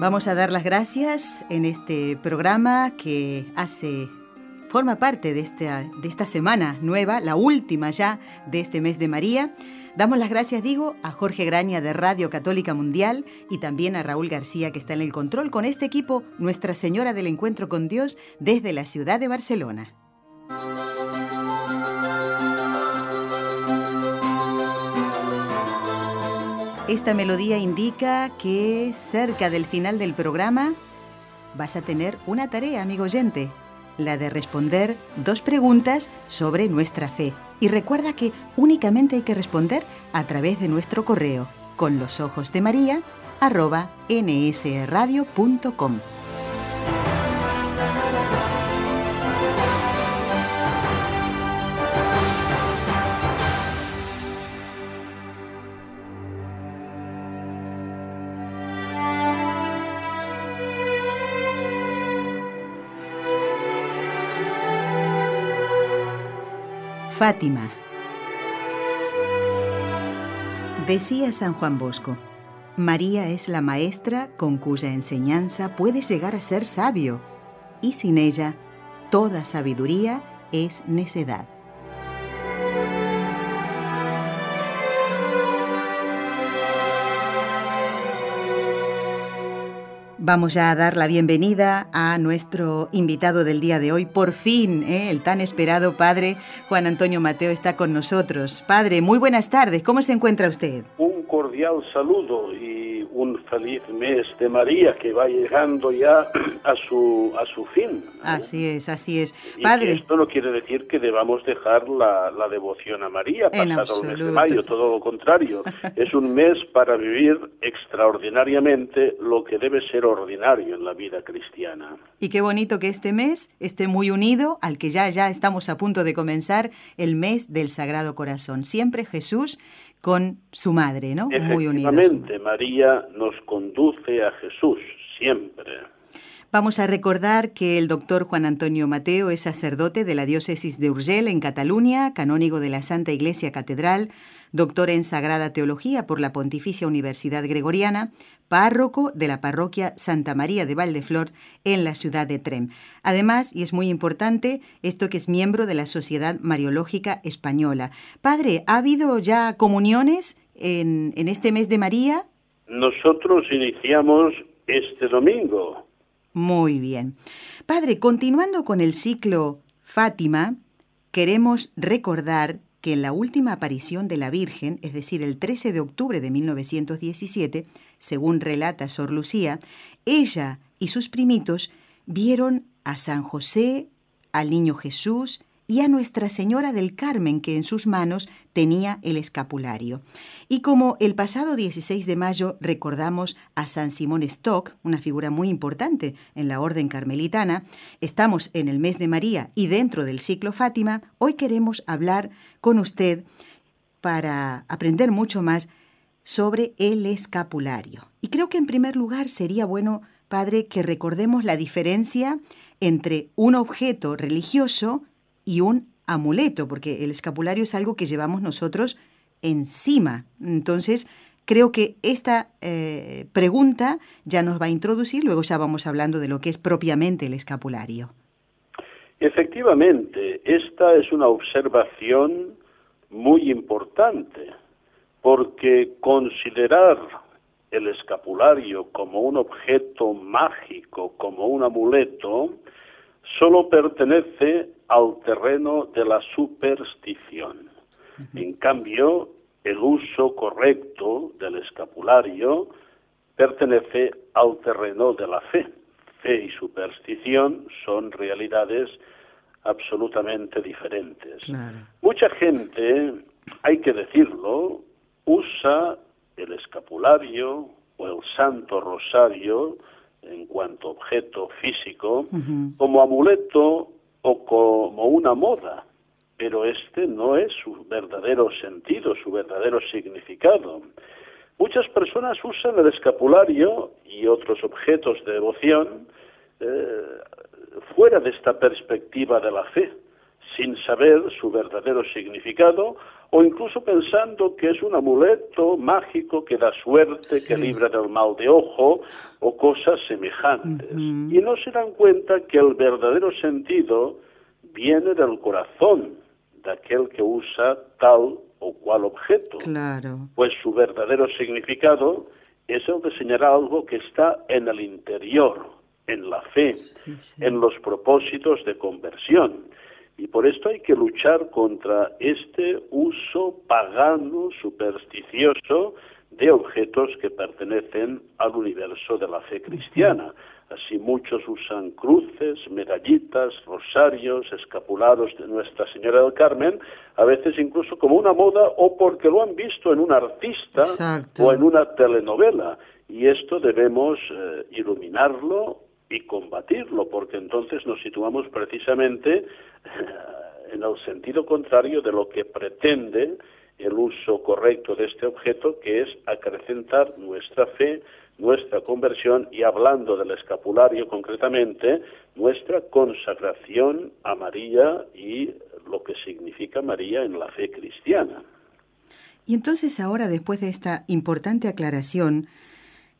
Vamos a dar las gracias en este programa que hace forma parte de esta, de esta semana nueva, la última ya de este mes de María. Damos las gracias, digo, a Jorge Graña de Radio Católica Mundial y también a Raúl García que está en el control con este equipo Nuestra Señora del Encuentro con Dios desde la ciudad de Barcelona. Esta melodía indica que cerca del final del programa vas a tener una tarea, amigo oyente, la de responder dos preguntas sobre nuestra fe. Y recuerda que únicamente hay que responder a través de nuestro correo con los ojos de María arroba nsradio.com. Fátima. Decía San Juan Bosco, María es la maestra con cuya enseñanza puedes llegar a ser sabio, y sin ella, toda sabiduría es necedad. Vamos ya a dar la bienvenida a nuestro invitado del día de hoy. Por fin, ¿eh? el tan esperado padre Juan Antonio Mateo está con nosotros. Padre, muy buenas tardes. ¿Cómo se encuentra usted? Cordial saludo y un feliz mes de María que va llegando ya a su, a su fin. Así es, así es. Padre. esto no quiere decir que debamos dejar la, la devoción a María pasado el mes de mayo, todo lo contrario. es un mes para vivir extraordinariamente lo que debe ser ordinario en la vida cristiana. Y qué bonito que este mes esté muy unido al que ya, ya estamos a punto de comenzar el mes del Sagrado Corazón. Siempre Jesús con su madre, ¿no? Muy unidos. María nos conduce a Jesús, siempre. Vamos a recordar que el doctor Juan Antonio Mateo es sacerdote de la diócesis de Urgel en Cataluña, canónigo de la Santa Iglesia Catedral, doctor en Sagrada Teología por la Pontificia Universidad Gregoriana, párroco de la parroquia Santa María de Valdeflor en la ciudad de Trem. Además, y es muy importante, esto que es miembro de la Sociedad Mariológica Española. Padre, ¿ha habido ya comuniones en, en este mes de María? Nosotros iniciamos este domingo. Muy bien. Padre, continuando con el ciclo Fátima, queremos recordar que en la última aparición de la Virgen, es decir, el 13 de octubre de 1917, según relata Sor Lucía, ella y sus primitos vieron a San José, al Niño Jesús y a Nuestra Señora del Carmen, que en sus manos tenía el escapulario. Y como el pasado 16 de mayo recordamos a San Simón Stock, una figura muy importante en la Orden Carmelitana, estamos en el mes de María y dentro del ciclo Fátima, hoy queremos hablar con usted para aprender mucho más sobre el escapulario. Y creo que en primer lugar sería bueno, Padre, que recordemos la diferencia entre un objeto religioso y un amuleto, porque el escapulario es algo que llevamos nosotros encima. Entonces, creo que esta eh, pregunta ya nos va a introducir, luego ya vamos hablando de lo que es propiamente el escapulario. Efectivamente, esta es una observación muy importante, porque considerar el escapulario como un objeto mágico, como un amuleto, solo pertenece al terreno de la superstición. En cambio, el uso correcto del escapulario pertenece al terreno de la fe. Fe y superstición son realidades absolutamente diferentes. Mucha gente, hay que decirlo, usa el escapulario o el santo rosario en cuanto objeto físico, como amuleto o como una moda, pero este no es su verdadero sentido, su verdadero significado. Muchas personas usan el escapulario y otros objetos de devoción eh, fuera de esta perspectiva de la fe, sin saber su verdadero significado o incluso pensando que es un amuleto mágico que da suerte, que libra del mal de ojo o cosas semejantes. Y no se dan cuenta que el verdadero sentido viene del corazón de aquel que usa tal o cual objeto. Claro. Pues su verdadero significado es el de señalar algo que está en el interior, en la fe, en los propósitos de conversión. Y por esto hay que luchar contra este uso pagano, supersticioso, de objetos que pertenecen al universo de la fe cristiana. Así muchos usan cruces, medallitas, rosarios, escapulados de Nuestra Señora del Carmen, a veces incluso como una moda o porque lo han visto en un artista o en una telenovela. Y esto debemos eh, iluminarlo y combatirlo, porque entonces nos situamos precisamente en el sentido contrario de lo que pretende el uso correcto de este objeto, que es acrecentar nuestra fe, nuestra conversión y hablando del escapulario concretamente, nuestra consagración a María y lo que significa María en la fe cristiana. Y entonces ahora, después de esta importante aclaración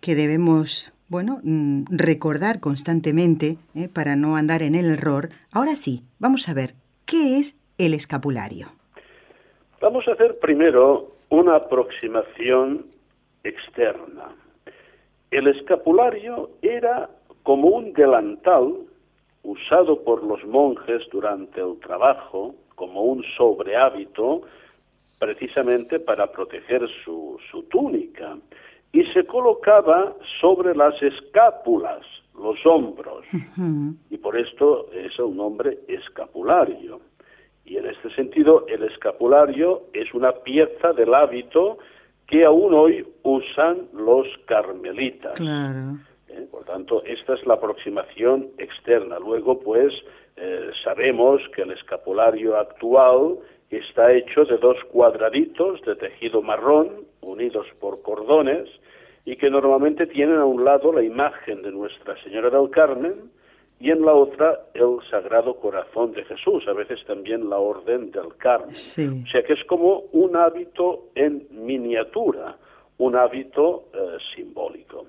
que debemos bueno, mm, recordar constantemente ¿eh? para no andar en el error. Ahora sí, vamos a ver, ¿qué es el escapulario? Vamos a hacer primero una aproximación externa. El escapulario era como un delantal usado por los monjes durante el trabajo, como un sobrehábito, precisamente para proteger su, su túnica y se colocaba sobre las escápulas, los hombros, y por esto es un nombre escapulario. Y en este sentido, el escapulario es una pieza del hábito que aún hoy usan los carmelitas. Eh, por tanto, esta es la aproximación externa. Luego, pues, eh, sabemos que el escapulario actual está hecho de dos cuadraditos de tejido marrón unidos por cordones y que normalmente tienen a un lado la imagen de Nuestra Señora del Carmen y en la otra el Sagrado Corazón de Jesús, a veces también la Orden del Carmen. O sea que es como un hábito en miniatura, un hábito eh, simbólico.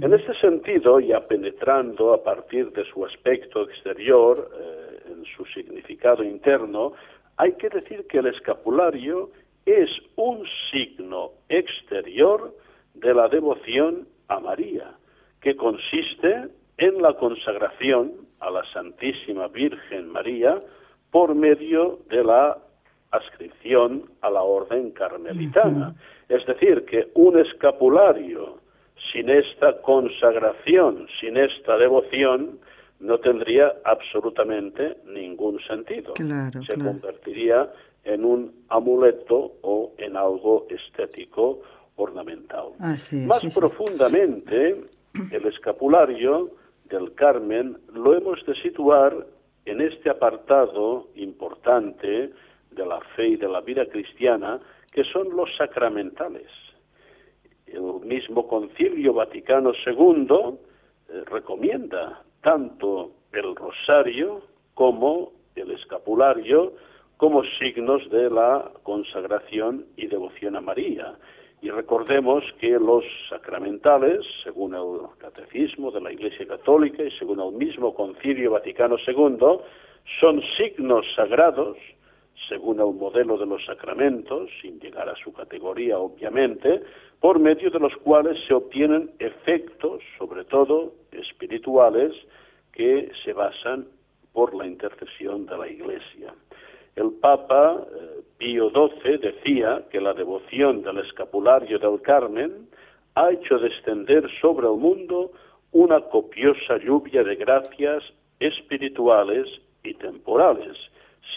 En este sentido, ya penetrando a partir de su aspecto exterior, eh, en su significado interno, hay que decir que el escapulario es un signo exterior de la devoción a María, que consiste en la consagración a la Santísima Virgen María por medio de la ascripción a la orden carmelitana. Es decir, que un escapulario sin esta consagración, sin esta devoción, no tendría absolutamente ningún sentido. Se convertiría en un amuleto o en algo estético ornamental. Más profundamente, el escapulario del Carmen lo hemos de situar en este apartado importante de la fe y de la vida cristiana, que son los sacramentales. El mismo Concilio Vaticano II eh, recomienda tanto el rosario como el escapulario como signos de la consagración y devoción a María. Y recordemos que los sacramentales, según el catecismo de la Iglesia Católica y según el mismo Concilio Vaticano II, son signos sagrados, según el modelo de los sacramentos, sin llegar a su categoría obviamente, por medio de los cuales se obtienen efectos, sobre todo espirituales, que se basan por la intercesión de la Iglesia. El Papa eh, Pío XII decía que la devoción del escapulario del Carmen ha hecho descender sobre el mundo una copiosa lluvia de gracias espirituales y temporales,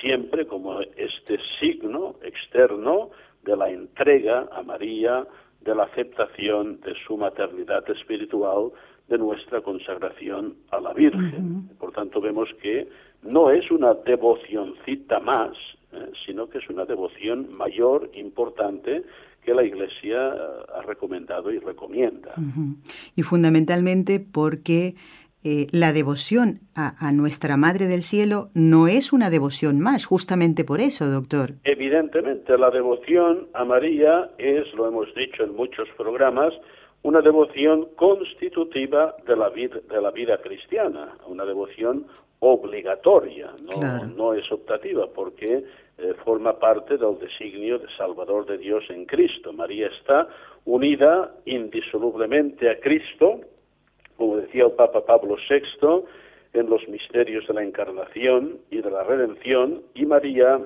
siempre como este signo externo de la entrega a María, de la aceptación de su maternidad espiritual, de nuestra consagración a la Virgen. Por tanto, vemos que no es una devocioncita más, ¿eh? sino que es una devoción mayor, importante, que la Iglesia ha recomendado y recomienda. Y fundamentalmente porque eh, la devoción a, nuestra Madre del Cielo no es una devoción más, justamente por eso, doctor. Evidentemente, la devoción a María es, lo hemos dicho en muchos programas, una devoción constitutiva de la vida, de la vida cristiana, una devoción obligatoria, no, no es optativa, porque eh, forma parte del designio de Salvador de Dios en Cristo. María está unida indisolublemente a Cristo, como decía el Papa Pablo VI, en los misterios de la encarnación y de la redención, y María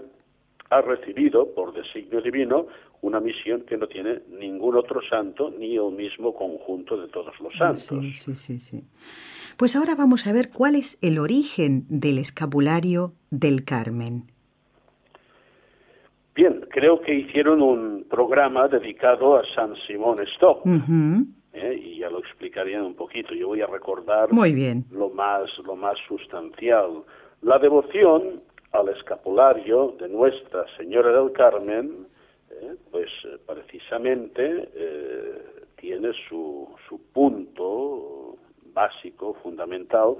ha recibido, por designio divino, una misión que no tiene ningún otro santo ni el mismo conjunto de todos los santos. Sí, sí, sí, sí. Pues ahora vamos a ver cuál es el origen del escapulario del Carmen. Bien, creo que hicieron un programa dedicado a San Simón Stock. ¿Eh? y ya lo explicaría un poquito. Yo voy a recordar Muy bien. lo más lo más sustancial. La devoción al escapulario de Nuestra Señora del Carmen, ¿eh? pues eh, precisamente tiene su, su punto básico, fundamental,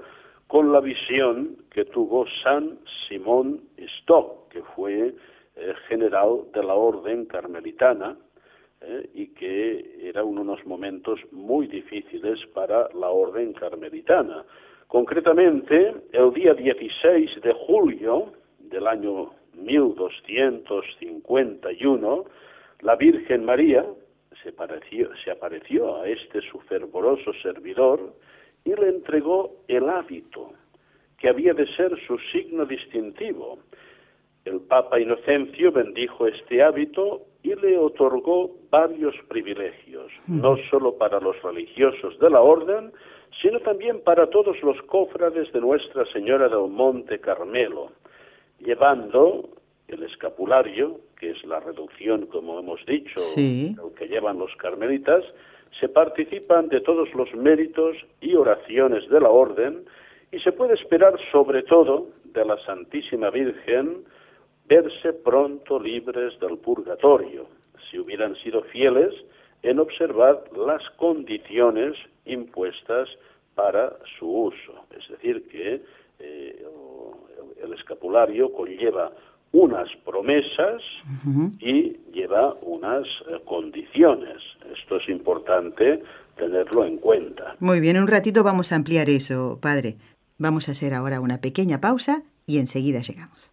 con la visión que tuvo San Simón Stock, que fue eh, general de la orden carmelitana eh, y que era unos momentos muy difíciles para la orden carmelitana. Concretamente, el día 16 de julio del año 1251, la Virgen María se, se apareció a este su fervoroso servidor y le entregó el hábito, que había de ser su signo distintivo, el Papa Inocencio bendijo este hábito y le otorgó varios privilegios, no solo para los religiosos de la orden, sino también para todos los cofrades de Nuestra Señora del Monte Carmelo, llevando el escapulario, que es la reducción, como hemos dicho, que llevan los carmelitas, se participan de todos los méritos y oraciones de la orden y se puede esperar sobre todo de la Santísima Virgen, verse pronto libres del purgatorio, si hubieran sido fieles en observar las condiciones impuestas para su uso. Es decir, que eh, el escapulario conlleva unas promesas y lleva unas eh, condiciones. Esto es importante tenerlo en cuenta. Muy bien, un ratito vamos a ampliar eso, padre. Vamos a hacer ahora una pequeña pausa y enseguida llegamos.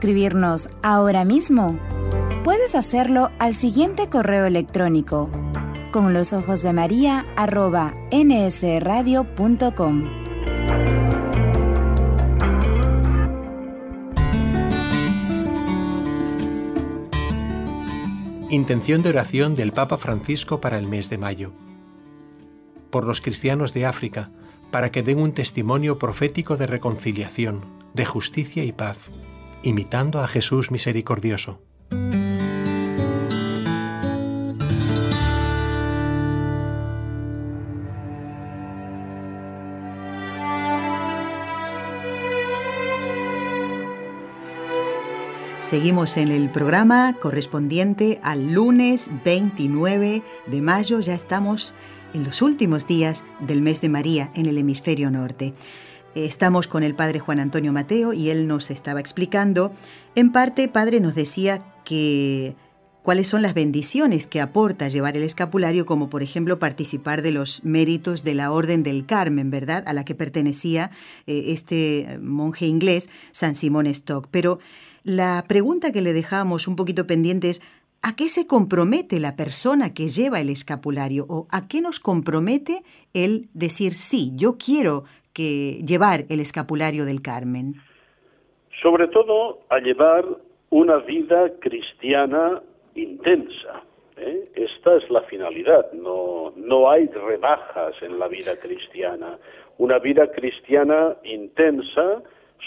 Escribirnos ahora mismo? Puedes hacerlo al siguiente correo electrónico con los ojos de María nsradio.com. Intención de oración del Papa Francisco para el mes de mayo. Por los cristianos de África, para que den un testimonio profético de reconciliación, de justicia y paz, imitando a Jesús misericordioso. Seguimos en el programa correspondiente al lunes 29 de mayo. Ya estamos en los últimos días del mes de María en el hemisferio norte. Estamos con el padre Juan Antonio Mateo y él nos estaba explicando. En parte, padre nos decía que cuáles son las bendiciones que aporta llevar el escapulario, como por ejemplo participar de los méritos de la Orden del Carmen, ¿verdad? A la que pertenecía eh, este monje inglés, San Simón Stock. Pero la pregunta que le dejamos un poquito pendiente es, ¿A qué se compromete la persona que lleva el escapulario o a qué nos compromete el decir sí, yo quiero que llevar el escapulario del Carmen? Sobre todo a llevar una vida cristiana intensa. ¿eh? Esta es la finalidad, no, no hay rebajas en la vida cristiana. Una vida cristiana intensa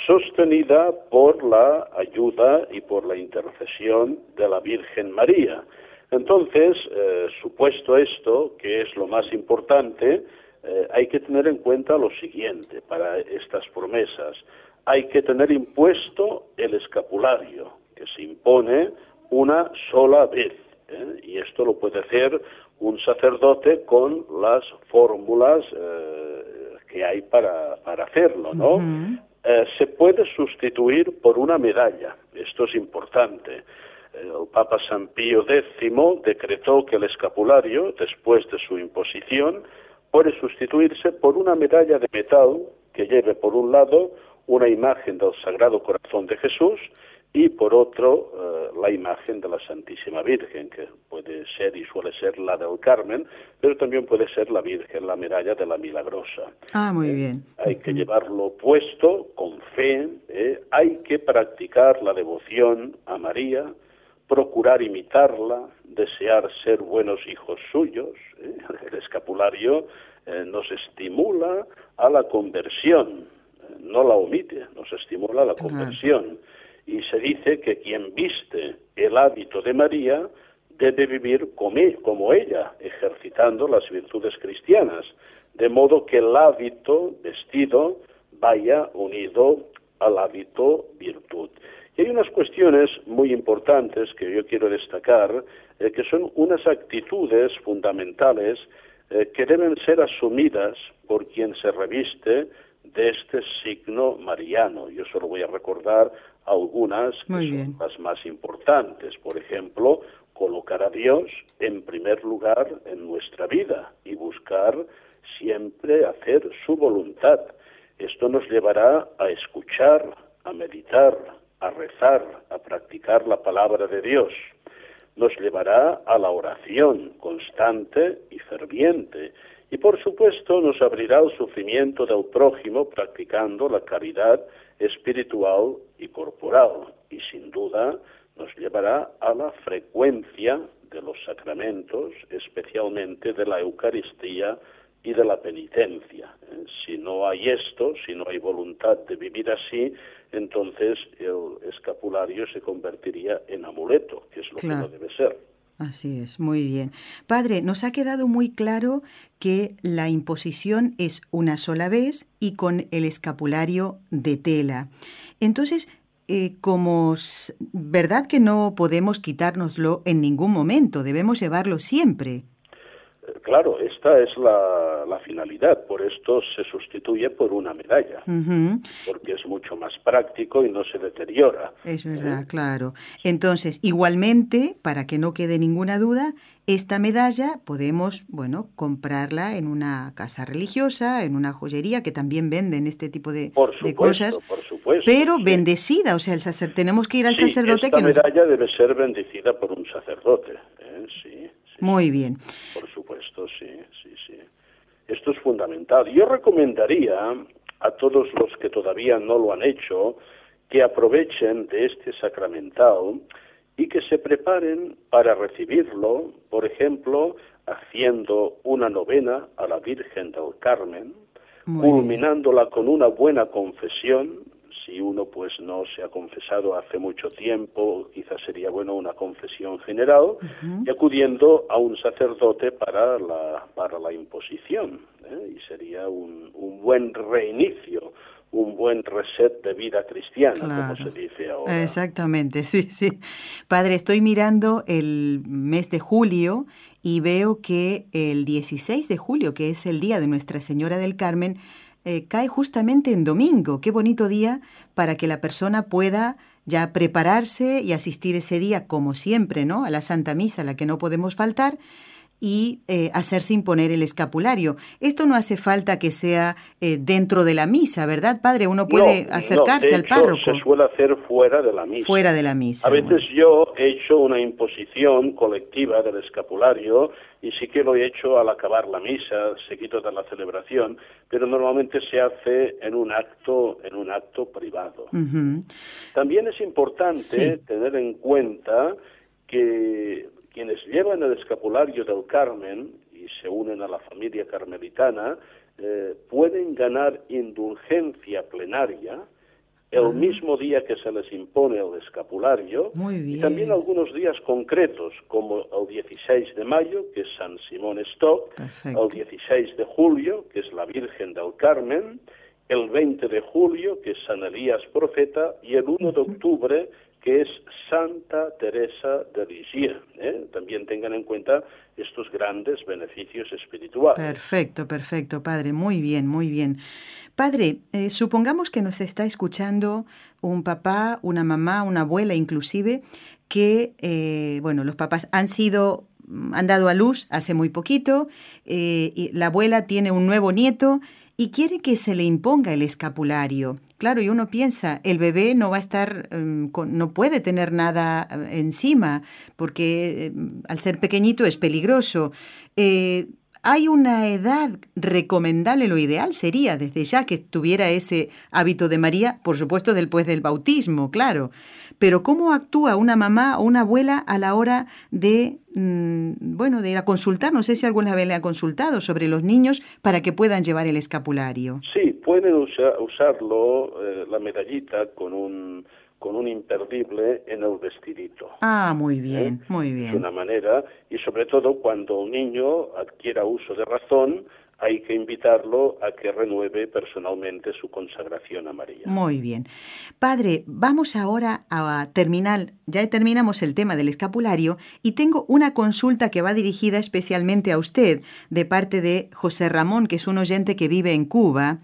sostenida por la ayuda y por la intercesión de la Virgen María. Entonces, eh, supuesto esto, que es lo más importante, eh, hay que tener en cuenta lo siguiente para estas promesas. Hay que tener impuesto el escapulario, que se impone una sola vez. ¿eh? Y esto lo puede hacer un sacerdote con las fórmulas que hay para, para hacerlo, ¿no? Eh, se puede sustituir por una medalla. Esto es importante. Eh, el Papa San Pío X decretó que el escapulario, después de su imposición, puede sustituirse por una medalla de metal que lleve por un lado una imagen del Sagrado Corazón de Jesús y por otro eh, la imagen de la Santísima Virgen, que puede ser y suele ser la del Carmen, pero también puede ser la Virgen, la medalla de la Milagrosa. Ah, muy eh, bien. Hay que llevarlo puesto con fe, eh, hay que practicar la devoción a María, procurar imitarla, desear ser buenos hijos suyos. El escapulario nos estimula a la conversión, no la omite, nos estimula a la conversión y se dice que quien viste el hábito de María debe vivir como ella, ejercitando las virtudes cristianas, de modo que el hábito vestido vaya unido al hábito virtud. Y hay unas cuestiones muy importantes que yo quiero destacar, eh, que son unas actitudes fundamentales eh, que deben ser asumidas por quien se reviste de este signo mariano. Yo solo voy a recordar algunas las más importantes. Por ejemplo, colocar a Dios en primer lugar en nuestra vida y buscar siempre hacer su voluntad. Esto nos llevará a escuchar, a meditar, a rezar, a practicar la palabra de Dios. Nos llevará a la oración constante y ferviente y por supuesto nos abrirá el sufrimiento del prójimo practicando la caridad espiritual y corporal y sin duda nos llevará a la frecuencia de los sacramentos, especialmente de la Eucaristía y de la penitencia. Eh, si no hay esto, si no hay voluntad de vivir así, entonces el escapulario se convertiría en amuleto, que es lo que no debe ser. Así es, muy bien. Padre, nos ha quedado muy claro que la imposición es una sola vez y con el escapulario de tela. Entonces, eh, como verdad que no podemos quitárnoslo en ningún momento, debemos llevarlo siempre. Claro, esta es la, finalidad, por esto se sustituye por una medalla, porque es mucho más práctico y no se deteriora. Es verdad, ¿Eh? claro. Entonces, igualmente, para que no quede ninguna duda, esta medalla podemos, bueno, comprarla en una casa religiosa, en una joyería, que también venden este tipo de, cosas. Por supuesto, pero bendecida, o sea, el sacer, tenemos que ir al sacerdote esta que medalla debe ser bendecida por un sacerdote, ¿eh? sí. Muy bien. Por supuesto, sí, sí, sí. Esto es fundamental. Yo recomendaría a todos los que todavía no lo han hecho que aprovechen de este sacramental y que se preparen para recibirlo, por ejemplo, haciendo una novena a la Virgen del Carmen, culminándola con una buena confesión, si uno pues no se ha confesado hace mucho tiempo, quizás sería bueno una confesión general, y acudiendo a un sacerdote para la, para la imposición. ¿eh? Y sería un, un buen reinicio, un buen reset de vida cristiana, como se dice ahora. Exactamente, sí, sí. Padre, estoy mirando el mes de julio y veo que el 16 de julio, que es el día de Nuestra Señora del Carmen, eh, cae justamente en domingo. Qué bonito día para que la persona pueda ya prepararse y asistir ese día, como siempre, ¿no? A la Santa Misa, a la que no podemos faltar, y eh, hacerse imponer el escapulario. Esto no hace falta que sea eh, dentro de la misa, ¿verdad, padre? Uno puede acercarse al párroco. Se suele hacer fuera de la misa. Fuera de la misa. A veces yo he hecho una imposición colectiva del escapulario y sí que lo he hecho al acabar la misa, seguido de la celebración, pero normalmente se hace en un acto, en un acto privado. También es importante tener en cuenta que quienes llevan el escapulario del Carmen y se unen a la familia carmelitana eh, pueden ganar indulgencia plenaria el ah. mismo día que se les impone el escapulario y también algunos días concretos como el 16 de mayo que es San Simón Stock, el 16 de julio que es la Virgen del Carmen, el 20 de julio que es San Elías Profeta y el 1 de octubre que es Santa Teresa de Lisieux. ¿eh? También tengan en cuenta estos grandes beneficios espirituales. Perfecto, perfecto, padre. Muy bien, muy bien. Padre, eh, supongamos que nos está escuchando un papá, una mamá, una abuela inclusive, que, eh, bueno, los papás han sido han dado a luz hace muy poquito, y la abuela tiene un nuevo nieto y quiere que se le imponga el escapulario. Claro, y uno piensa, el bebé no va a estar, em, no puede tener nada eh, encima, porque em, al ser pequeñito es peligroso. Eh, hay una edad recomendable, lo ideal sería desde ya que tuviera ese hábito de María, por supuesto después del bautismo, claro. Pero ¿cómo actúa una mamá o una abuela a la hora de, mm, bueno, de ir a consultar? No sé si alguna vez le ha consultado sobre los niños para que puedan llevar el escapulario. Sí, pueden usarlo, eh, la medallita, con un con un imperdible en el vestidito. Ah, muy bien, ¿Eh? muy bien. Es una manera, y sobre todo cuando un niño adquiera uso de razón, hay que invitarlo a que renueve personalmente su consagración a María. Muy bien. Padre, vamos ahora a terminar, ya terminamos el tema del escapulario y tengo una consulta que va dirigida especialmente a usted de parte de José Ramón, que es un oyente que vive en Cuba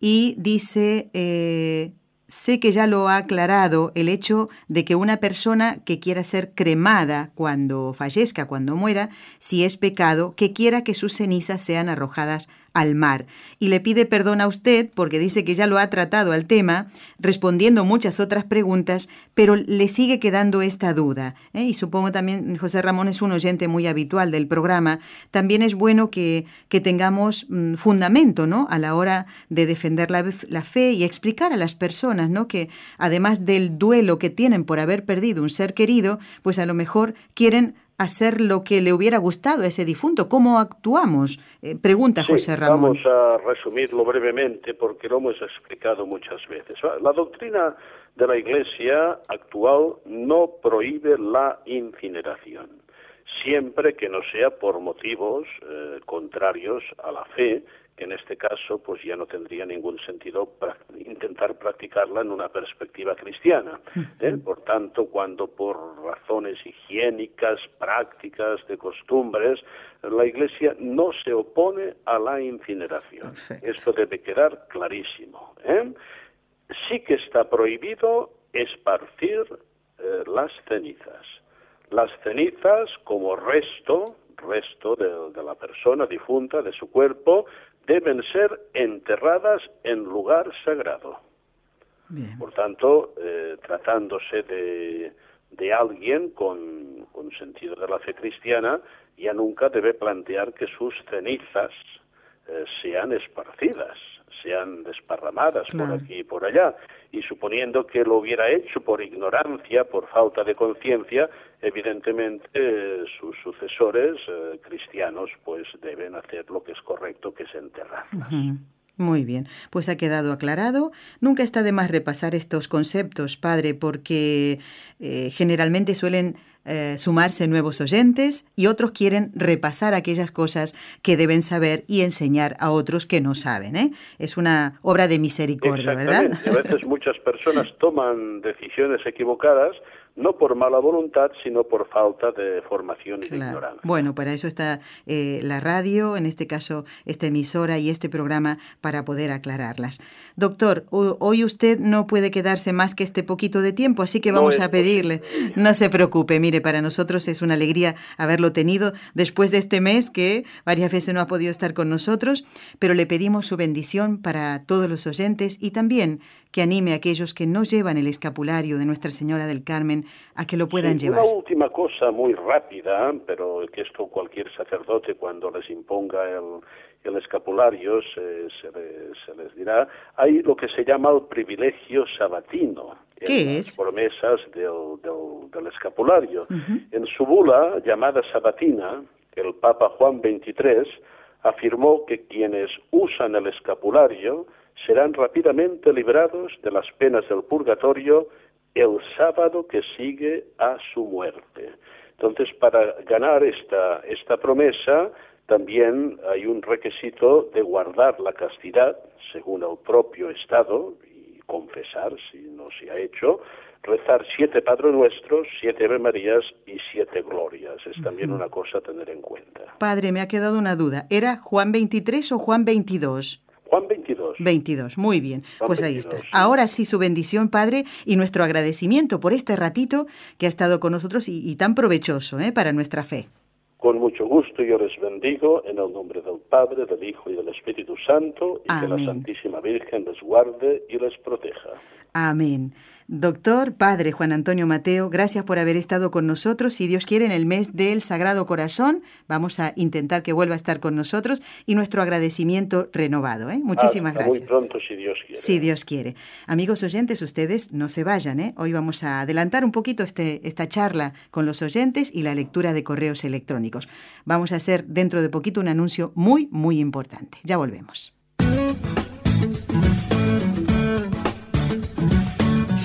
y dice... Eh, sé que ya lo ha aclarado el hecho de que una persona que quiera ser cremada cuando fallezca, cuando muera, si es pecado, que quiera que sus cenizas sean arrojadas al mar. Y le pide perdón a usted porque dice que ya lo ha tratado al tema, respondiendo muchas otras preguntas, pero le sigue quedando esta duda. ¿eh? Y supongo también, José Ramón es un oyente muy habitual del programa, también es bueno que, que tengamos mm, fundamento ¿no? a la hora de defender la, la, fe y explicar a las personas ¿no? que además del duelo que tienen por haber perdido un ser querido, pues a lo mejor quieren hacer lo que le hubiera gustado a ese difunto? ¿Cómo actuamos? Eh, pregunta José Ramón. Vamos a resumirlo brevemente porque lo hemos explicado muchas veces. La doctrina de la Iglesia actual no prohíbe la incineración, siempre que no sea por motivos eh, contrarios a la fe en este caso pues ya no tendría ningún sentido intentar practicarla en una perspectiva cristiana. ¿eh? Por tanto, cuando por razones higiénicas, prácticas, de costumbres, la Iglesia no se opone a la incineración. Esto debe quedar clarísimo. ¿eh? Sí que está prohibido esparcir eh, las cenizas. Las cenizas como resto, resto de, la persona difunta, de su cuerpo, deben ser enterradas en lugar sagrado. Por tanto, eh, tratándose de, de alguien con, con, sentido de la fe cristiana, ya nunca debe plantear que sus cenizas eh, sean esparcidas sean desparramadas por aquí y por allá. Y suponiendo que lo hubiera hecho por ignorancia, por falta de conciencia, evidentemente sus sucesores eh, cristianos pues deben hacer lo que es correcto, que es enterrarlas. Muy bien, pues ha quedado aclarado. Nunca está de más repasar estos conceptos, padre, porque eh, generalmente suelen eh, sumarse nuevos oyentes y otros quieren repasar aquellas cosas que deben saber y enseñar a otros que no saben. ¿eh? Es una obra de misericordia, ¿verdad? A veces muchas personas toman decisiones equivocadas no por mala voluntad, sino por falta de formación y de ignorancia. Bueno, para eso está eh, la radio, en este caso esta emisora y este programa para poder aclararlas. Doctor, hoy usted no puede quedarse más que este poquito de tiempo, así que vamos a pedirle, no se preocupe, mire, para nosotros es una alegría haberlo tenido después de este mes que varias veces no ha podido estar con nosotros, pero le pedimos su bendición para todos los oyentes y también que anime a aquellos que no llevan el escapulario de Nuestra Señora del Carmen a que lo puedan llevar. Una última cosa muy rápida, pero que esto cualquier sacerdote cuando les imponga el, el escapulario se, se, les dirá, hay lo que se llama el privilegio sabatino. ¿Qué es? promesas del, del, escapulario. En su bula llamada sabatina, el Papa Juan XXIII afirmó que quienes usan el escapulario serán rápidamente librados de las penas del purgatorio el sábado que sigue a su muerte. Entonces, para ganar esta, esta promesa, también hay un requisito de guardar la castidad, según el propio Estado, y confesar si no se ha hecho, rezar siete Padre Nuestros, siete Ave Marías y siete Glorias. Es también una cosa a tener en cuenta. Padre, me ha quedado una duda. ¿Era Juan 23 o Juan 22? Juan 22. 22, muy bien. pues ahí está. Ahora sí, su bendición, Padre, y nuestro agradecimiento por este ratito que ha estado con nosotros y, tan provechoso ¿eh? para nuestra fe. Con mucho gusto yo les bendigo en el nombre del Padre, del Hijo y del Espíritu Santo, y que la Santísima Virgen les guarde y les proteja. Amén. Doctor, Padre Juan Antonio Mateo, gracias por haber estado con nosotros. Si Dios quiere, en el mes del Sagrado Corazón, vamos a intentar que vuelva a estar con nosotros y nuestro agradecimiento renovado. ¿eh? Muchísimas gracias. Muy pronto, si Dios quiere. Si Dios quiere. Amigos oyentes, ustedes no se vayan. ¿eh? Hoy vamos a adelantar un poquito este, esta charla con los oyentes y la lectura de correos electrónicos. Vamos a hacer dentro de poquito un anuncio muy, muy importante. Ya volvemos.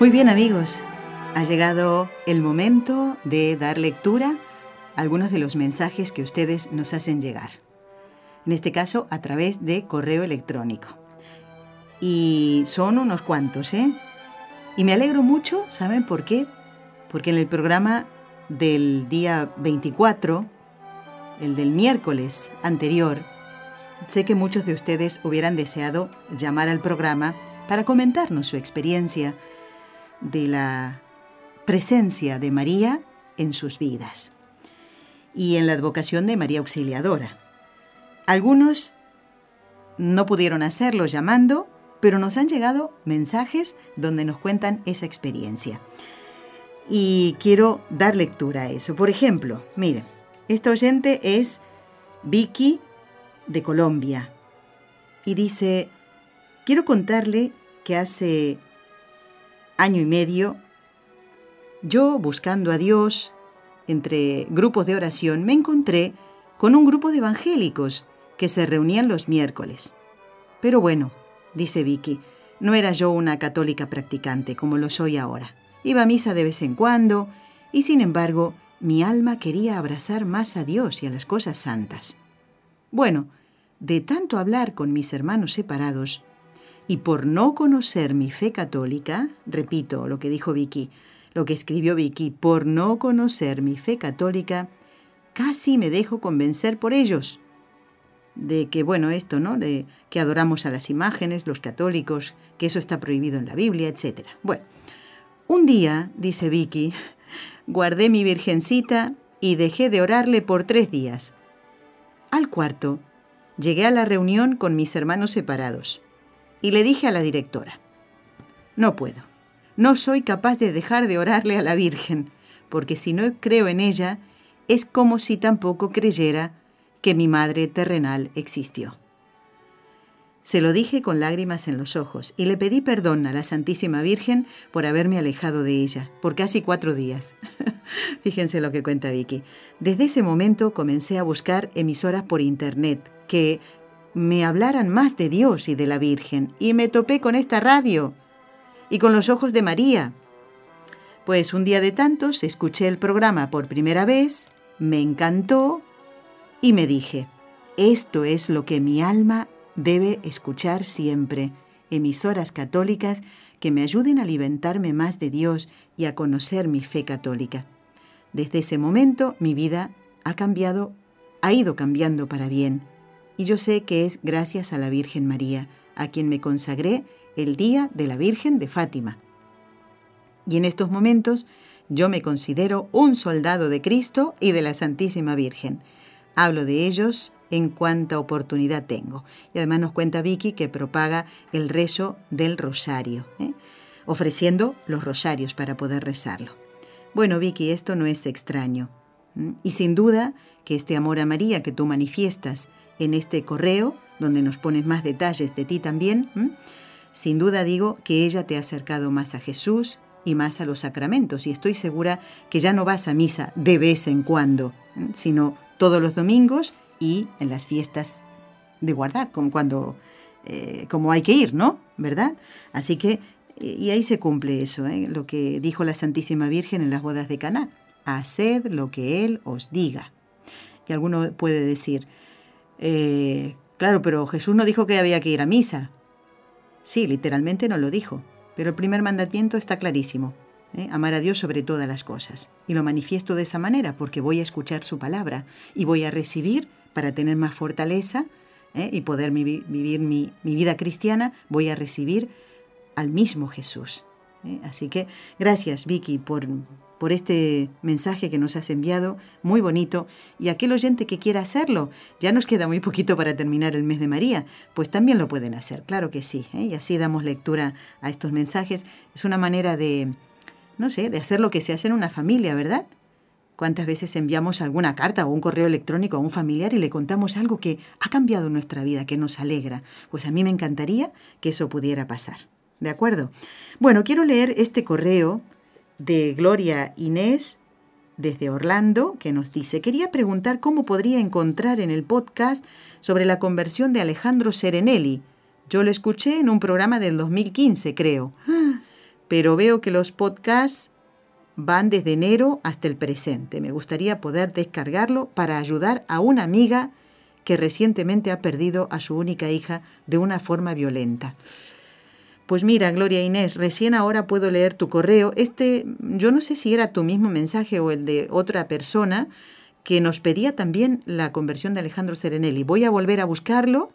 Muy bien amigos, ha llegado el momento de dar lectura a algunos de los mensajes que ustedes nos hacen llegar. En este caso a través de correo electrónico. Y son unos cuantos, ¿eh? Y me alegro mucho, ¿saben por qué? Porque en el programa del día 24, el del miércoles anterior, sé que muchos de ustedes hubieran deseado llamar al programa para comentarnos su experiencia de la presencia de María en sus vidas y en la advocación de María Auxiliadora. Algunos no pudieron hacerlo llamando, pero nos han llegado mensajes donde nos cuentan esa experiencia. Y quiero dar lectura a eso. Por ejemplo, miren, esta oyente es Vicky de Colombia y dice, quiero contarle que hace año y medio, yo buscando a Dios entre grupos de oración, me encontré con un grupo de evangélicos que se reunían los miércoles. Pero bueno, dice Vicky, no era yo una católica practicante como lo soy ahora. Iba a misa de vez en cuando y sin embargo mi alma quería abrazar más a Dios y a las cosas santas. Bueno, de tanto hablar con mis hermanos separados, y por no conocer mi fe católica, repito lo que dijo Vicky, lo que escribió Vicky, por no conocer mi fe católica, casi me dejo convencer por ellos. De que, bueno, esto, ¿no? De que adoramos a las imágenes, los católicos, que eso está prohibido en la Biblia, etc. Bueno, un día, dice Vicky, guardé mi virgencita y dejé de orarle por tres días. Al cuarto, llegué a la reunión con mis hermanos separados y le dije a la directora, no puedo, no soy capaz de dejar de orarle a la Virgen, porque si no creo en ella, es como si tampoco creyera que mi madre terrenal existió. Se lo dije con lágrimas en los ojos y le pedí perdón a la Santísima Virgen por haberme alejado de ella por casi cuatro días. Fíjense lo que cuenta Vicky. Desde ese momento comencé a buscar emisoras por Internet que me hablaran más de Dios y de la Virgen, y me topé con esta radio y con los ojos de María. Pues un día de tantos escuché el programa por primera vez, me encantó y me dije, esto es lo que mi alma debe escuchar siempre, emisoras católicas que me ayuden a alimentarme más de Dios y a conocer mi fe católica. Desde ese momento mi vida ha cambiado, ha ido cambiando para bien y yo sé que es gracias a la Virgen María, a quien me consagré el día de la Virgen de Fátima. Y en estos momentos yo me considero un soldado de Cristo y de la Santísima Virgen. Hablo de ellos en cuanta oportunidad tengo. Y además nos cuenta Vicky que propaga el rezo del rosario, ¿eh? ofreciendo los rosarios para poder rezarlo. Bueno, Vicky, esto no es extraño. Y sin duda que este amor a María que tú manifiestas en este correo, donde nos pones más detalles de ti también, sin duda digo que ella te ha acercado más a Jesús y más a los sacramentos. Y estoy segura que ya no vas a misa de vez en cuando, sino todos los domingos y en las fiestas de guardar, como cuando eh, como hay que ir, ¿no? ¿Verdad? Así que, y ahí se cumple eso, ¿eh? lo que dijo la Santísima Virgen en las bodas de Caná. Haced lo que Él os diga. Y alguno puede decir, eh, claro, pero Jesús no dijo que había que ir a misa. Sí, literalmente no lo dijo, pero el primer mandamiento está clarísimo. ¿eh? Amar a Dios sobre todas las cosas. Y lo manifiesto de esa manera porque voy a escuchar su palabra y voy a recibir para tener más fortaleza ¿eh? y poder vivir mi, mi vida cristiana, voy a recibir al mismo Jesús. Así que gracias Vicky por, por este mensaje que nos has enviado, muy bonito. Y aquel oyente que quiera hacerlo, ya nos queda muy poquito para terminar el mes de María, pues también lo pueden hacer, claro que sí. ¿eh? Y así damos lectura a estos mensajes. Es una manera de, no sé, de hacer lo que se hace en una familia, ¿verdad? ¿Cuántas veces enviamos alguna carta o un correo electrónico a un familiar y le contamos algo que ha cambiado nuestra vida, que nos alegra? Pues a mí me encantaría que eso pudiera pasar. ¿De acuerdo? Bueno, quiero leer este correo de Gloria Inés desde Orlando, que nos dice, quería preguntar cómo podría encontrar en el podcast sobre la conversión de Alejandro Serenelli. Yo lo escuché en un programa del 2015, creo. pero veo que los podcasts van desde enero hasta el presente. Me gustaría poder descargarlo para ayudar a una amiga que recientemente ha perdido a su única hija de una forma violenta. Pues mira, Gloria Inés, recién ahora puedo leer tu correo. Este, yo no sé si era tu mismo mensaje o el de otra persona que nos pedía también la conversión de Alejandro Serenelli. Voy a volver a buscarlo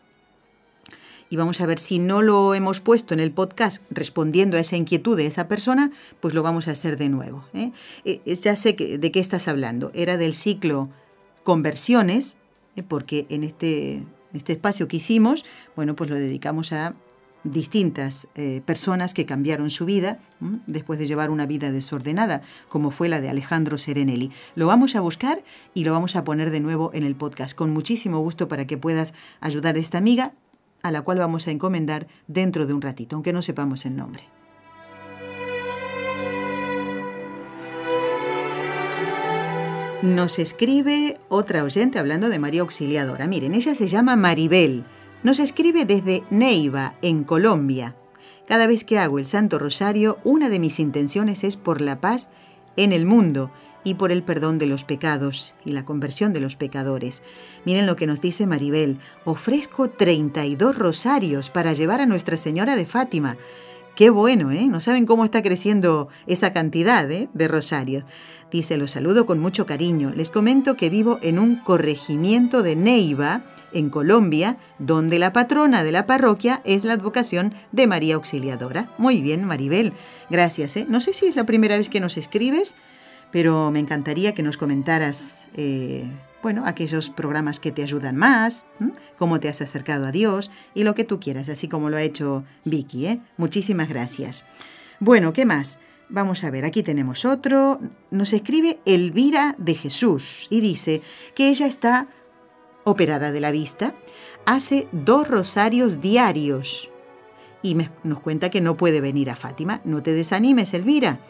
y vamos a ver si no lo hemos puesto en el podcast respondiendo a esa inquietud de esa persona, pues lo vamos a hacer de nuevo. ¿eh? Eh, ya sé de qué estás hablando. Era del ciclo conversiones, ¿eh? porque en este, este espacio que hicimos, bueno, pues lo dedicamos a distintas eh, personas que cambiaron su vida después de llevar una vida desordenada, como fue la de Alejandro Serenelli. Lo vamos a buscar y lo vamos a poner de nuevo en el podcast, con muchísimo gusto para que puedas ayudar a esta amiga, a la cual vamos a encomendar dentro de un ratito, aunque no sepamos el nombre. Nos escribe otra oyente hablando de María Auxiliadora. Miren, ella se llama Maribel. Nos escribe desde Neiva, en Colombia. Cada vez que hago el Santo Rosario, una de mis intenciones es por la paz en el mundo y por el perdón de los pecados y la conversión de los pecadores. Miren lo que nos dice Maribel. Ofrezco 32 rosarios para llevar a Nuestra Señora de Fátima. Qué bueno, ¿eh? No saben cómo está creciendo esa cantidad ¿eh? de rosarios. Dice, los saludo con mucho cariño. Les comento que vivo en un corregimiento de Neiva, en Colombia, donde la patrona de la parroquia es la advocación de María Auxiliadora. Muy bien, Maribel. Gracias. ¿eh? No sé si es la primera vez que nos escribes, pero me encantaría que nos comentaras... Eh, bueno, aquellos programas que te ayudan más, cómo te has acercado a Dios y lo que tú quieras, así como lo ha hecho Vicky. ¿eh? Muchísimas gracias. Bueno, ¿qué más? Vamos a ver, aquí tenemos otro. Nos escribe Elvira de Jesús y dice que ella está operada de la vista, hace dos rosarios diarios y nos cuenta que no puede venir a Fátima. No te desanimes, Elvira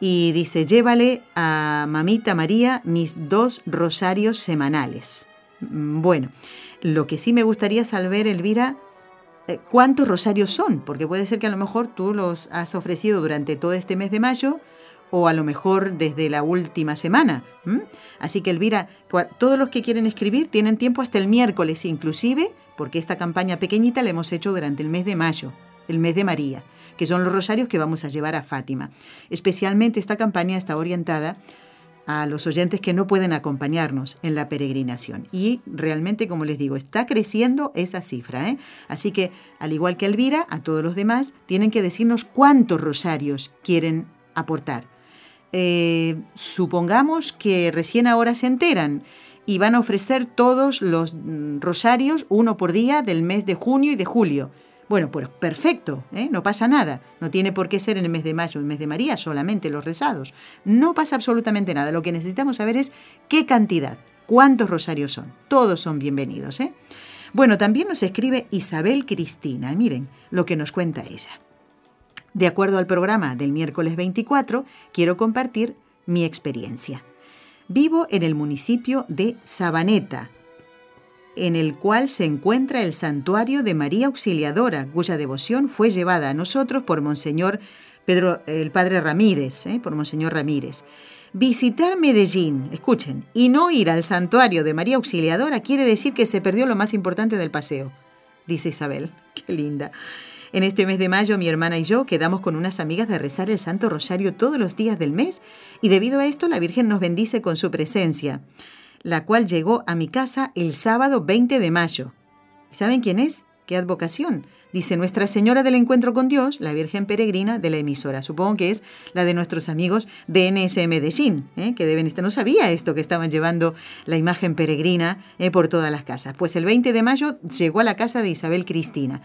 y dice, llévale a mamita María mis dos rosarios semanales. Mm, bueno, lo que sí me gustaría saber, Elvira, eh, cuántos rosarios son, porque puede ser que a lo mejor tú los has ofrecido durante todo este mes de mayo o a lo mejor desde la última semana. Así que Elvira, todos los que quieren escribir tienen tiempo hasta el miércoles inclusive, porque esta campaña pequeñita la hemos hecho durante el mes de mayo, el mes de María que son los rosarios que vamos a llevar a Fátima. Especialmente esta campaña está orientada a los oyentes que no pueden acompañarnos en la peregrinación. Y realmente, como les digo, está creciendo esa cifra. ¿eh? Así que, al igual que Elvira, a todos los demás tienen que decirnos cuántos rosarios quieren aportar. Eh, supongamos que recién ahora se enteran y van a ofrecer todos los mm, rosarios, uno por día, del mes de junio y de julio. Bueno, pues perfecto, ¿eh? no pasa nada. No tiene por qué ser en el mes de mayo, el mes de María, solamente los rezados. No pasa absolutamente nada. Lo que necesitamos saber es qué cantidad, cuántos rosarios son. Todos son bienvenidos. ¿eh? Bueno, también nos escribe Isabel Cristina. Miren lo que nos cuenta ella. De acuerdo al programa del miércoles 24, quiero compartir mi experiencia. Vivo en el municipio de Sabaneta, en el cual se encuentra el santuario de María Auxiliadora, cuya devoción fue llevada a nosotros por Monseñor Pedro, el Padre Ramírez, ¿eh? por Monseñor Ramírez. Visitar Medellín, escuchen, y no ir al santuario de María Auxiliadora quiere decir que se perdió lo más importante del paseo, dice Isabel. Qué linda. En este mes de mayo mi hermana y yo quedamos con unas amigas de rezar el Santo Rosario todos los días del mes y debido a esto la Virgen nos bendice con su presencia la cual llegó a mi casa el sábado 20 de mayo. ¿Y saben quién es? ¿Qué advocación? Dice Nuestra Señora del Encuentro con Dios, la Virgen Peregrina de la emisora. Supongo que es la de nuestros amigos de NSM de Shin, ¿eh? que deben estar. No sabía esto, que estaban llevando la imagen peregrina ¿eh? por todas las casas. Pues el 20 de mayo llegó a la casa de Isabel Cristina.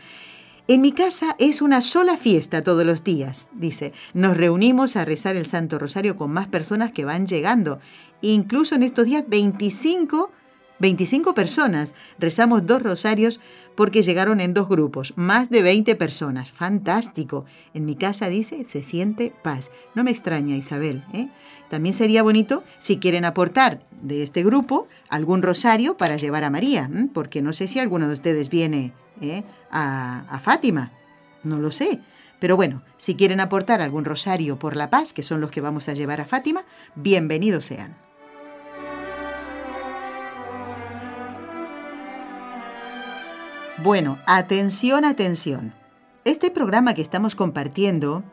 En mi casa es una sola fiesta todos los días, dice. Nos reunimos a rezar el Santo Rosario con más personas que van llegando. Incluso en estos días 25, 25 personas. Rezamos dos rosarios porque llegaron en dos grupos, más de 20 personas. Fantástico. En mi casa dice, se siente paz. No me extraña, Isabel. ¿eh? También sería bonito si quieren aportar de este grupo algún rosario para llevar a María, porque no sé si alguno de ustedes viene ¿eh? a, Fátima. No lo sé. Pero bueno, si quieren aportar algún rosario por la paz, que son los que vamos a llevar a Fátima, bienvenidos sean. Bueno, atención, atención. Este programa que estamos compartiendo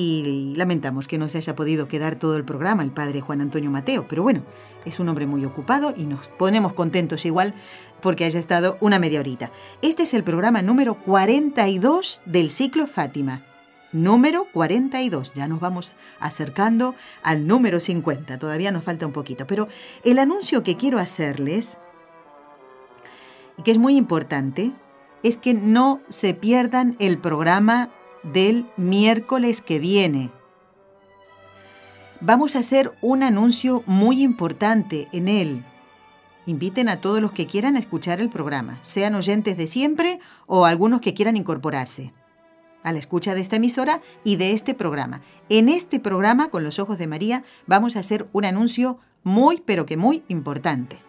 y lamentamos que no se haya podido quedar todo el programa el padre Juan Antonio Mateo, pero bueno, es un hombre muy ocupado y nos ponemos contentos igual porque haya estado una media horita. Este es el programa número 42 del ciclo Fátima. Número 42, ya nos vamos acercando al número 50, todavía nos falta un poquito, pero el anuncio que quiero hacerles, que es muy importante, es que no se pierdan el programa del miércoles que viene. Vamos a hacer un anuncio muy importante en él. Inviten a todos los que quieran escuchar el programa, sean oyentes de siempre o algunos que quieran incorporarse a la escucha de esta emisora y de este programa. En este programa, con los ojos de María, vamos a hacer un anuncio muy, pero que muy importante.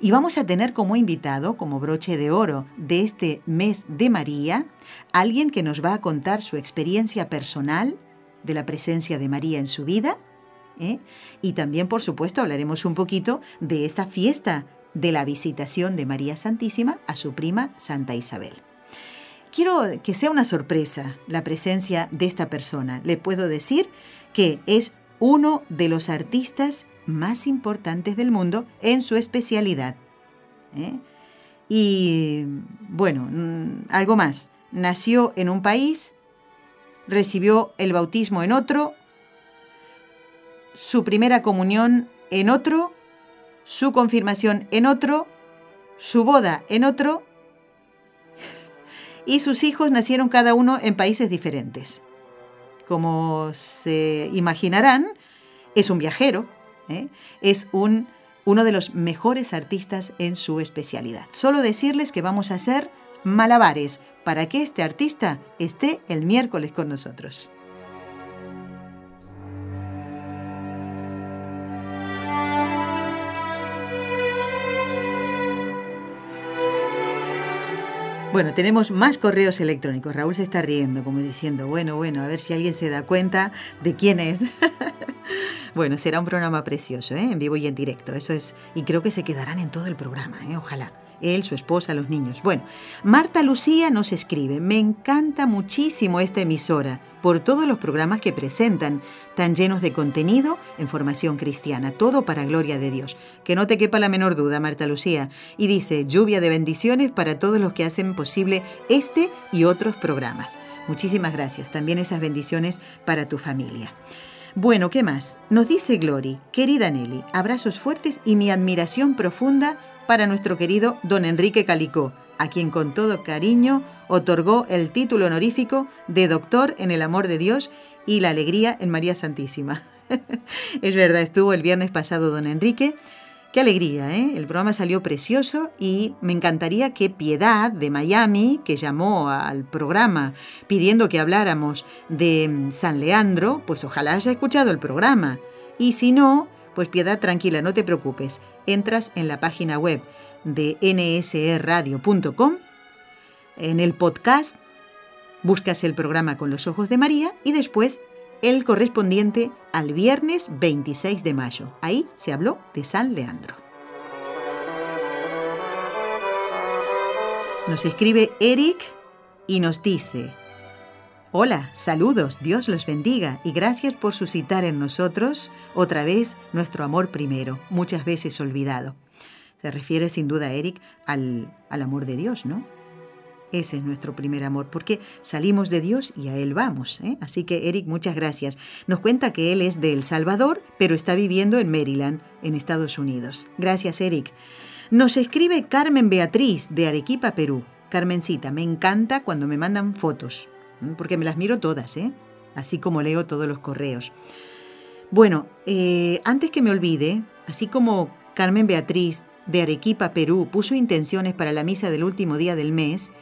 Y vamos a tener como invitado, como broche de oro de este mes de María, alguien que nos va a contar su experiencia personal de la presencia de María en su vida. ¿eh? Y también, por supuesto, hablaremos un poquito de esta fiesta de la visitación de María Santísima a su prima Santa Isabel. Quiero que sea una sorpresa la presencia de esta persona. Le puedo decir que es uno de los artistas más importantes del mundo en su especialidad. ¿eh? Y bueno, mm, algo más. Nació en un país, recibió el bautismo en otro, su primera comunión en otro, su confirmación en otro, su boda en otro, y sus hijos nacieron cada uno en países diferentes. Como se imaginarán, es un viajero, ¿eh? es un, uno de los mejores artistas en su especialidad. Solo decirles que vamos a hacer malabares para que este artista esté el miércoles con nosotros. Bueno, tenemos más correos electrónicos. Raúl se está riendo, como diciendo, bueno, bueno, a ver si alguien se da cuenta de quién es. Bueno, será un programa precioso, ¿eh? en vivo y en directo. Eso es, y creo que se quedarán en todo el programa, ¿eh? ojalá. Él, su esposa, los niños. Bueno, Marta Lucía nos escribe, me encanta muchísimo esta emisora por todos los programas que presentan, tan llenos de contenido en formación cristiana, todo para gloria de Dios. Que no te quepa la menor duda, Marta Lucía. Y dice, lluvia de bendiciones para todos los que hacen posible este y otros programas. Muchísimas gracias. También esas bendiciones para tu familia. Bueno, ¿qué más? Nos dice Glory, querida Nelly, abrazos fuertes y mi admiración profunda para nuestro querido don Enrique Calicó, a quien con todo cariño otorgó el título honorífico de doctor en el amor de Dios y la alegría en María Santísima. es verdad, estuvo el viernes pasado don Enrique Qué alegría, ¿eh? El programa salió precioso y me encantaría que Piedad de Miami, que llamó al programa pidiendo que habláramos de mm, San Leandro, pues ojalá haya escuchado el programa. Y si no, pues Piedad, tranquila, no te preocupes. Entras en la página web de nsradio.com, en el podcast, buscas el programa con los ojos de María y después el correspondiente al viernes 26 de mayo. Ahí se habló de San Leandro. Nos escribe Eric y nos dice, Hola, saludos, Dios los bendiga y gracias por suscitar en nosotros otra vez nuestro amor primero, muchas veces olvidado. Se refiere sin duda, Eric, al, al amor de Dios, ¿no? Ese es nuestro primer amor, porque salimos de Dios y a Él vamos. ¿eh? Así que, Eric, muchas gracias. Nos cuenta que él es de El Salvador, pero está viviendo en Maryland, en Estados Unidos. Gracias, Eric. Nos escribe Carmen Beatriz, de Arequipa, Perú. Carmencita, me encanta cuando me mandan fotos, porque me las miro todas, ¿eh? así como leo todos los correos. Bueno, eh, antes que me olvide, así como Carmen Beatriz de Arequipa, Perú, puso intenciones para la misa del último día del mes,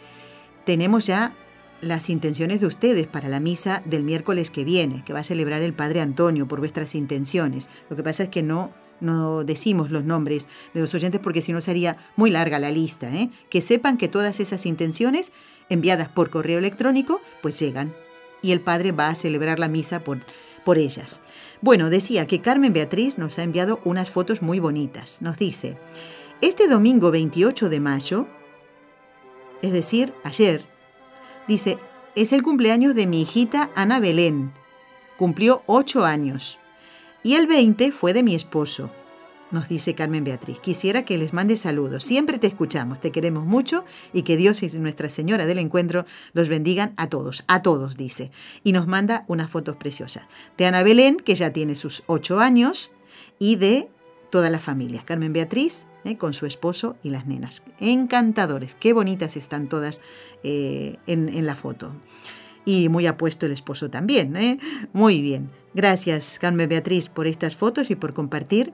tenemos ya las intenciones de ustedes para la misa del miércoles que viene, que va a celebrar el Padre Antonio por vuestras intenciones. Lo que pasa es que no, no decimos los nombres de los oyentes porque si no sería muy larga la lista. ¿eh? Que sepan que todas esas intenciones enviadas por correo electrónico pues llegan y el Padre va a celebrar la misa por, por ellas. Bueno, decía que Carmen Beatriz nos ha enviado unas fotos muy bonitas. Nos dice, este domingo 28 de mayo, es decir, ayer, dice, es el cumpleaños de mi hijita Ana Belén. Cumplió ocho años. Y el 20 fue de mi esposo, nos dice Carmen Beatriz. Quisiera que les mande saludos. Siempre te escuchamos, te queremos mucho y que Dios y Nuestra Señora del Encuentro los bendigan a todos, a todos, dice. Y nos manda unas fotos preciosas de Ana Belén, que ya tiene sus ocho años, y de toda la familia. Carmen Beatriz, eh, con su esposo y las nenas. Encantadores, qué bonitas están todas eh, en, la foto. Y muy apuesto el esposo también. ¿eh? Muy bien. Gracias, Carmen Beatriz, por estas fotos y por compartir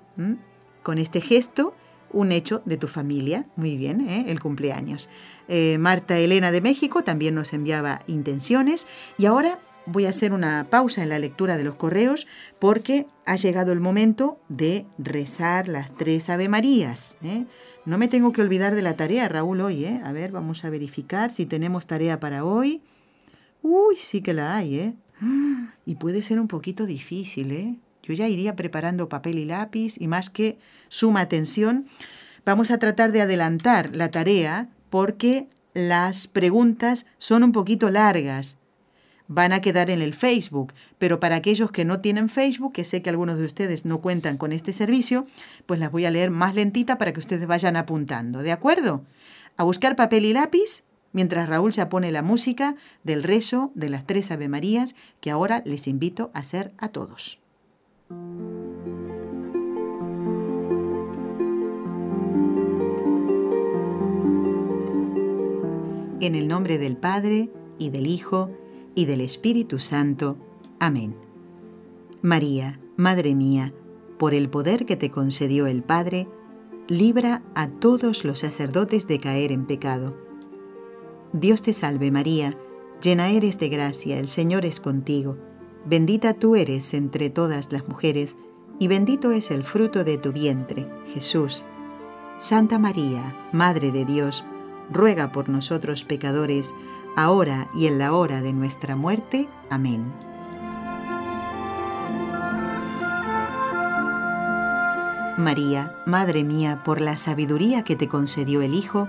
con este gesto un hecho de tu familia. Muy bien, ¿eh? el cumpleaños. Eh, Marta Elena de México también nos enviaba intenciones y ahora voy a hacer una pausa en la lectura de los correos porque ha llegado el momento de rezar las tres Ave Marías. ¿eh? No me tengo que olvidar de la tarea, Raúl, hoy. A ver, vamos a verificar si tenemos tarea para hoy. Uy, sí que la hay, ¿eh? Y puede ser un poquito difícil, ¿eh? Yo ya iría preparando papel y lápiz y más que suma atención, vamos a tratar de adelantar la tarea porque las preguntas son un poquito largas. Van a quedar en el Facebook, pero para aquellos que no tienen Facebook, que sé que algunos de ustedes no cuentan con este servicio, pues las voy a leer más lentita para que ustedes vayan apuntando, ¿de acuerdo? A buscar papel y lápiz mientras Raúl se pone la música del rezo de las tres Ave Marías que ahora les invito a hacer a todos. En el nombre del Padre, y del Hijo, y del Espíritu Santo. Amén. María, Madre mía, por el poder que te concedió el Padre, libra a todos los sacerdotes de caer en pecado Dios te salve María, llena eres de gracia, el Señor es contigo, bendita tú eres entre todas las mujeres, y bendito es el fruto de tu vientre, Jesús. Santa María, Madre de Dios, ruega por nosotros pecadores, ahora y en la hora de nuestra muerte. Amén. María, Madre mía, por la sabiduría que te concedió el Hijo,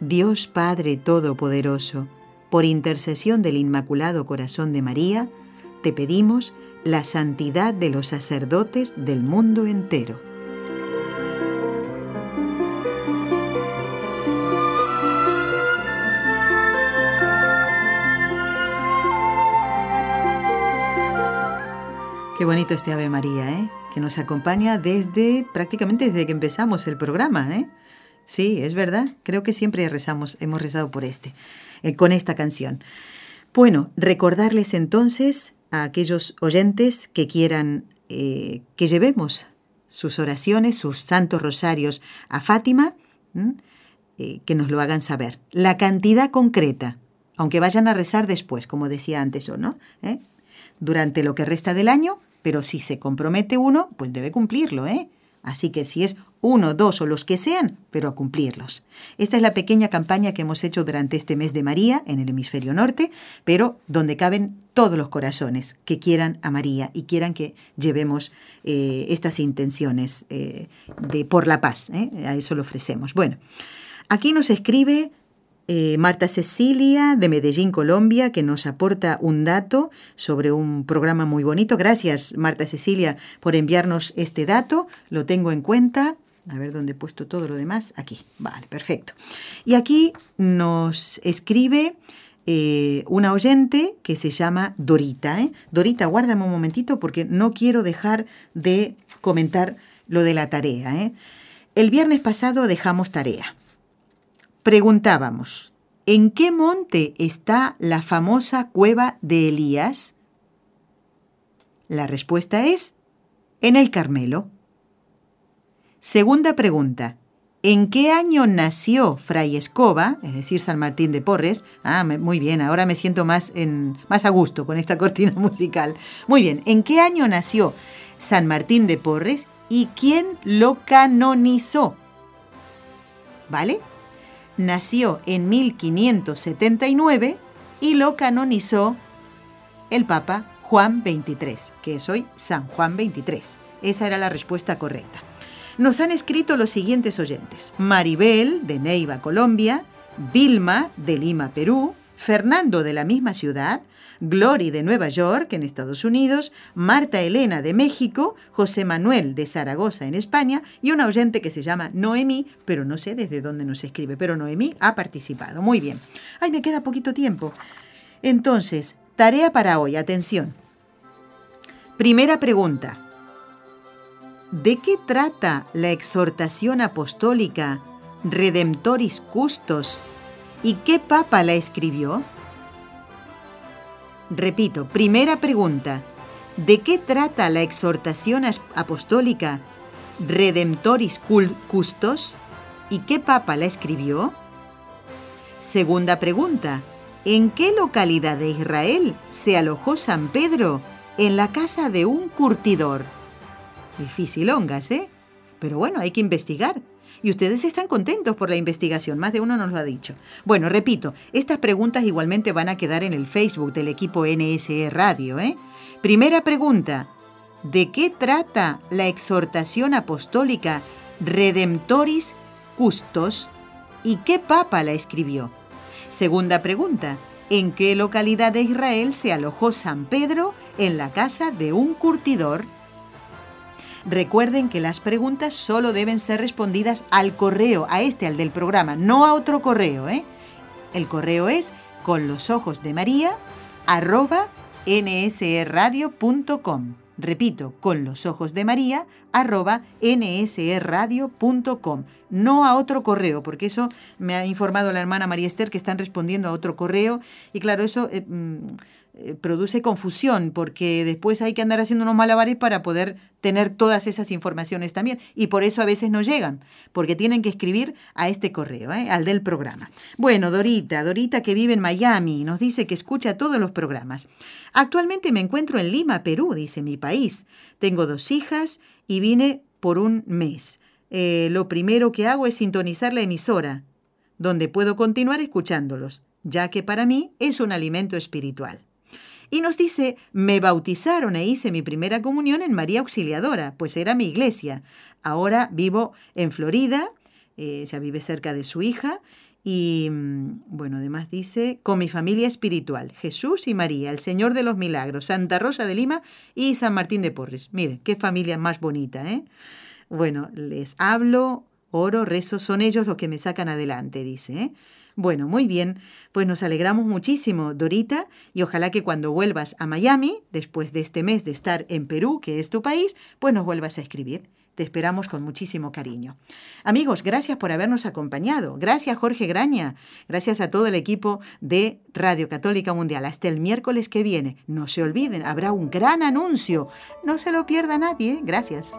Dios Padre Todopoderoso, por intercesión del Inmaculado Corazón de María, te pedimos la santidad de los sacerdotes del mundo entero. Qué bonito este Ave María, ¿eh? que nos acompaña desde prácticamente desde que empezamos el programa. ¿eh? Sí, es verdad. Creo que siempre rezamos, hemos rezado por este, eh, con esta canción. Bueno, recordarles entonces a aquellos oyentes que quieran eh, que llevemos sus oraciones, sus santos rosarios a Fátima, eh, que nos lo hagan saber. La cantidad concreta, aunque vayan a rezar después, como decía antes o no, durante lo que resta del año, pero si se compromete uno, pues debe cumplirlo, ¿eh? Así que si es uno, dos o los que sean, pero a cumplirlos. Esta es la pequeña campaña que hemos hecho durante este mes de María en el hemisferio norte, pero donde caben todos los corazones que quieran a María y quieran que llevemos eh, estas intenciones eh, de por la paz. ¿eh? A eso lo ofrecemos. Bueno, aquí nos escribe eh, Marta Cecilia de Medellín, Colombia, que nos aporta un dato sobre un programa muy bonito. Gracias, Marta Cecilia, por enviarnos este dato. Lo tengo en cuenta. A ver dónde he puesto todo lo demás. Aquí. Vale, perfecto. Y aquí nos escribe eh, una oyente que se llama Dorita. ¿eh? Dorita, guárdame un momentito porque no quiero dejar de comentar lo de la tarea. El viernes pasado dejamos tarea preguntábamos, ¿en qué monte está la famosa cueva de Elías? La respuesta es, en el Carmelo. Segunda pregunta, ¿en qué año nació Fray Escoba, es decir, San Martín de Porres? Ah, muy bien, ahora me siento más, en, más a gusto con esta cortina musical. Muy bien, ¿en qué año nació San Martín de Porres y quién lo canonizó? ¿Vale? Nació en 1579 y lo canonizó el Papa Juan XXIII, que es hoy San Juan XXIII. Esa era la respuesta correcta. Nos han escrito los siguientes oyentes. Maribel, de Neiva, Colombia, Vilma, de Lima, Perú, Fernando de la misma ciudad, Glory de Nueva York, en Estados Unidos, Marta Elena de México, José Manuel de Zaragoza, en España, y una oyente que se llama Noemí, pero no sé desde dónde nos escribe, pero Noemí ha participado. Muy bien. Ay, me queda poquito tiempo. Entonces, tarea para hoy, atención. Primera pregunta. ¿De qué trata la exhortación apostólica Redemptoris Custos ¿Y qué papa la escribió? Repito, primera pregunta. ¿De qué trata la exhortación apostólica Redemptoris Custos? ¿Y qué papa la escribió? Segunda pregunta. ¿En qué localidad de Israel se alojó San Pedro en la casa de un curtidor? Difícil, ¿eh? Pero bueno, hay que investigar. Y ustedes están contentos por la investigación, más de uno nos lo ha dicho. Bueno, repito, estas preguntas igualmente van a quedar en el Facebook del equipo NSE Radio. ¿eh? Primera pregunta, ¿de qué trata la exhortación apostólica Redemptoris Custos y qué papa la escribió? Segunda pregunta, ¿en qué localidad de Israel se alojó San Pedro en la casa de un curtidor? Recuerden que las preguntas solo deben ser respondidas al correo, a este, al del programa, no a otro correo. ¿eh? El correo es con los ojos de María arroba nsradio.com. Repito, con los ojos de María arroba nsradio.com. No a otro correo, porque eso me ha informado la hermana María Esther que están respondiendo a otro correo. Y claro, eso eh, mm, produce confusión porque después hay que andar haciendo unos malabares para poder tener todas esas informaciones también. Y por eso a veces no llegan, porque tienen que escribir a este correo, ¿eh? al del programa. Bueno, Dorita, Dorita que vive en Miami, nos dice que escucha todos los programas. Actualmente me encuentro en Lima, Perú, dice mi país. Tengo dos hijas y vine por un mes. Eh, lo primero que hago es sintonizar la emisora, donde puedo continuar escuchándolos, ya que para mí es un alimento espiritual. Y nos dice, me bautizaron e hice mi primera comunión en María Auxiliadora, pues era mi iglesia. Ahora vivo en Florida, eh, ya vive cerca de su hija, y mm, bueno, además dice, con mi familia espiritual, Jesús y María, el Señor de los Milagros, Santa Rosa de Lima y San Martín de Porres. Mire, qué familia más bonita, ¿eh? Bueno, les hablo, oro, rezo, son ellos los que me sacan adelante, dice. ¿eh? Bueno, muy bien, pues nos alegramos muchísimo, Dorita, y ojalá que cuando vuelvas a Miami, después de este mes de estar en Perú, que es tu país, pues nos vuelvas a escribir. Te esperamos con muchísimo cariño. Amigos, gracias por habernos acompañado. Gracias Jorge Graña. Gracias a todo el equipo de Radio Católica Mundial. Hasta el miércoles que viene. No se olviden, habrá un gran anuncio. No se lo pierda nadie. Gracias.